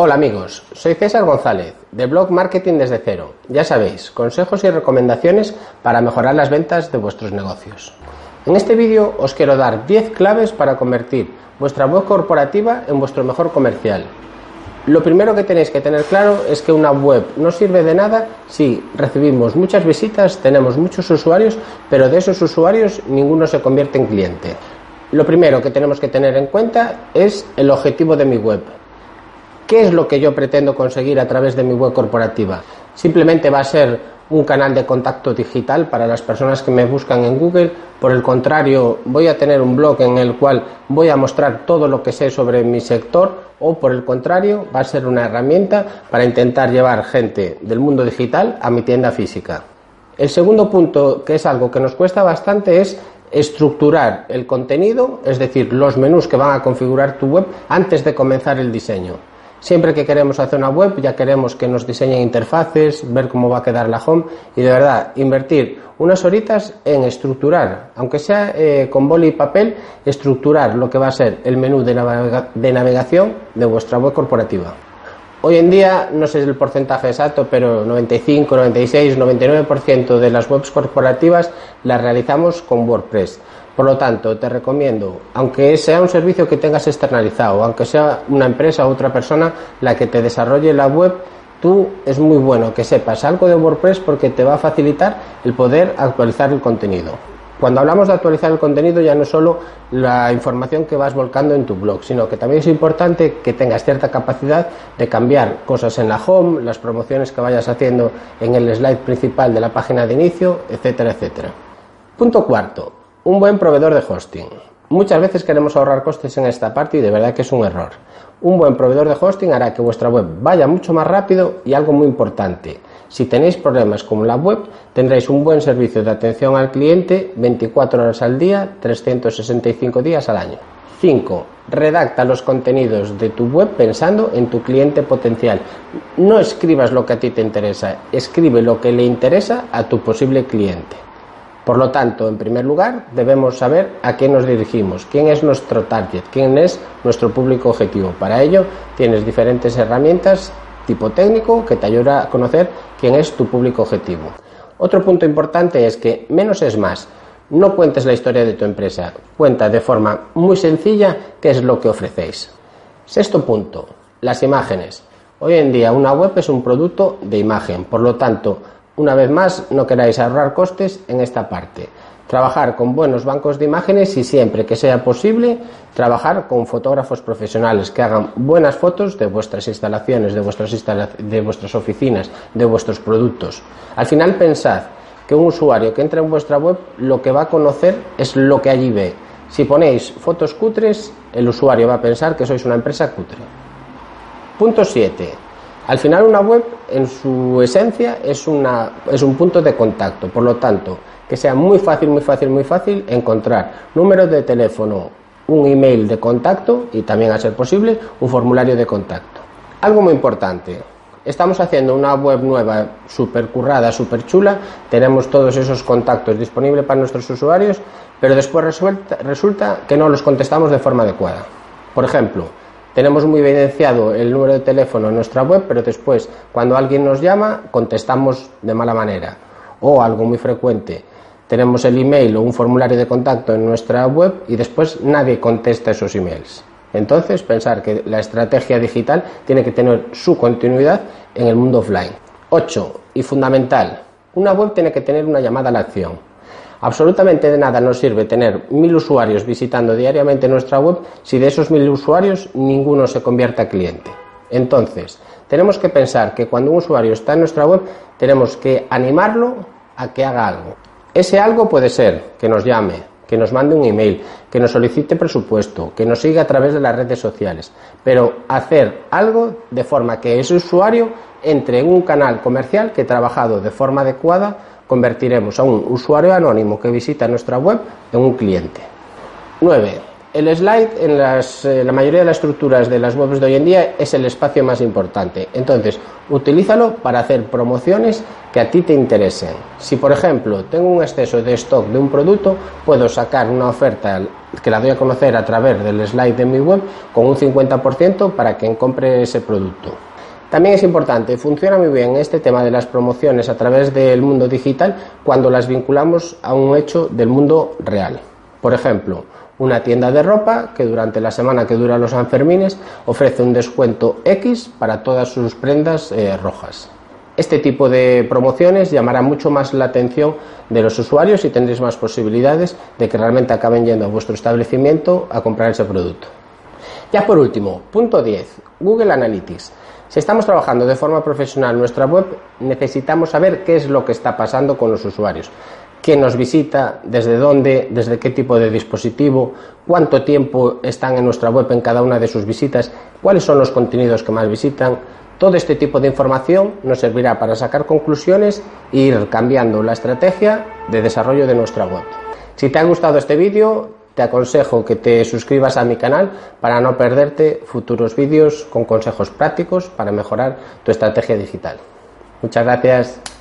Hola amigos, soy César González, de blog Marketing desde cero. Ya sabéis, consejos y recomendaciones para mejorar las ventas de vuestros negocios. En este vídeo os quiero dar 10 claves para convertir vuestra web corporativa en vuestro mejor comercial. Lo primero que tenéis que tener claro es que una web no sirve de nada si recibimos muchas visitas, tenemos muchos usuarios, pero de esos usuarios ninguno se convierte en cliente. Lo primero que tenemos que tener en cuenta es el objetivo de mi web. ¿Qué es lo que yo pretendo conseguir a través de mi web corporativa? Simplemente va a ser un canal de contacto digital para las personas que me buscan en Google. Por el contrario, voy a tener un blog en el cual voy a mostrar todo lo que sé sobre mi sector o por el contrario, va a ser una herramienta para intentar llevar gente del mundo digital a mi tienda física. El segundo punto, que es algo que nos cuesta bastante, es estructurar el contenido, es decir, los menús que van a configurar tu web antes de comenzar el diseño. Siempre que queremos hacer una web ya queremos que nos diseñen interfaces, ver cómo va a quedar la home y de verdad invertir unas horitas en estructurar, aunque sea eh, con boli y papel, estructurar lo que va a ser el menú de, de navegación de vuestra web corporativa. Hoy en día, no sé el porcentaje exacto, pero 95, 96, 99% de las webs corporativas las realizamos con WordPress. Por lo tanto, te recomiendo, aunque sea un servicio que tengas externalizado, aunque sea una empresa o otra persona la que te desarrolle la web, tú es muy bueno que sepas algo de WordPress porque te va a facilitar el poder actualizar el contenido. Cuando hablamos de actualizar el contenido ya no es solo la información que vas volcando en tu blog, sino que también es importante que tengas cierta capacidad de cambiar cosas en la home, las promociones que vayas haciendo en el slide principal de la página de inicio, etcétera, etcétera. Punto cuarto, un buen proveedor de hosting. Muchas veces queremos ahorrar costes en esta parte y de verdad que es un error. Un buen proveedor de hosting hará que vuestra web vaya mucho más rápido y algo muy importante. Si tenéis problemas con la web, tendréis un buen servicio de atención al cliente 24 horas al día, 365 días al año. 5. Redacta los contenidos de tu web pensando en tu cliente potencial. No escribas lo que a ti te interesa, escribe lo que le interesa a tu posible cliente. Por lo tanto, en primer lugar, debemos saber a quién nos dirigimos, quién es nuestro target, quién es nuestro público objetivo. Para ello, tienes diferentes herramientas tipo técnico que te ayuda a conocer quién es tu público objetivo. Otro punto importante es que menos es más. No cuentes la historia de tu empresa, cuenta de forma muy sencilla qué es lo que ofrecéis. Sexto punto, las imágenes. Hoy en día una web es un producto de imagen, por lo tanto, una vez más, no queráis ahorrar costes en esta parte. Trabajar con buenos bancos de imágenes y siempre que sea posible, trabajar con fotógrafos profesionales que hagan buenas fotos de vuestras instalaciones, de vuestras, de vuestras oficinas, de vuestros productos. Al final pensad que un usuario que entra en vuestra web lo que va a conocer es lo que allí ve. Si ponéis fotos cutres, el usuario va a pensar que sois una empresa cutre. Punto 7 al final una web en su esencia es, una, es un punto de contacto, por lo tanto, que sea muy fácil, muy fácil, muy fácil encontrar números de teléfono, un email de contacto y también, a ser posible, un formulario de contacto. Algo muy importante, estamos haciendo una web nueva, súper currada, súper chula, tenemos todos esos contactos disponibles para nuestros usuarios, pero después resulta, resulta que no los contestamos de forma adecuada. Por ejemplo, tenemos muy evidenciado el número de teléfono en nuestra web, pero después, cuando alguien nos llama, contestamos de mala manera. O algo muy frecuente, tenemos el email o un formulario de contacto en nuestra web y después nadie contesta esos emails. Entonces, pensar que la estrategia digital tiene que tener su continuidad en el mundo offline. 8. Y fundamental, una web tiene que tener una llamada a la acción. Absolutamente de nada nos sirve tener mil usuarios visitando diariamente nuestra web si de esos mil usuarios ninguno se convierte a cliente. Entonces, tenemos que pensar que cuando un usuario está en nuestra web, tenemos que animarlo a que haga algo. Ese algo puede ser que nos llame, que nos mande un email, que nos solicite presupuesto, que nos siga a través de las redes sociales, pero hacer algo de forma que ese usuario entre en un canal comercial que trabajado de forma adecuada convertiremos a un usuario anónimo que visita nuestra web en un cliente. 9. El slide en eh, la mayoría de las estructuras de las webs de hoy en día es el espacio más importante. Entonces, utilízalo para hacer promociones que a ti te interesen. Si, por ejemplo, tengo un exceso de stock de un producto, puedo sacar una oferta que la doy a conocer a través del slide de mi web con un 50% para quien compre ese producto. También es importante, funciona muy bien este tema de las promociones a través del mundo digital cuando las vinculamos a un hecho del mundo real. Por ejemplo, una tienda de ropa que durante la semana que dura los Sanfermines ofrece un descuento X para todas sus prendas eh, rojas. Este tipo de promociones llamará mucho más la atención de los usuarios y tendréis más posibilidades de que realmente acaben yendo a vuestro establecimiento a comprar ese producto. Ya por último, punto 10, Google Analytics. Si estamos trabajando de forma profesional nuestra web, necesitamos saber qué es lo que está pasando con los usuarios, quién nos visita, desde dónde, desde qué tipo de dispositivo, cuánto tiempo están en nuestra web en cada una de sus visitas, cuáles son los contenidos que más visitan. Todo este tipo de información nos servirá para sacar conclusiones e ir cambiando la estrategia de desarrollo de nuestra web. Si te ha gustado este vídeo, te aconsejo que te suscribas a mi canal para no perderte futuros vídeos con consejos prácticos para mejorar tu estrategia digital. Muchas gracias.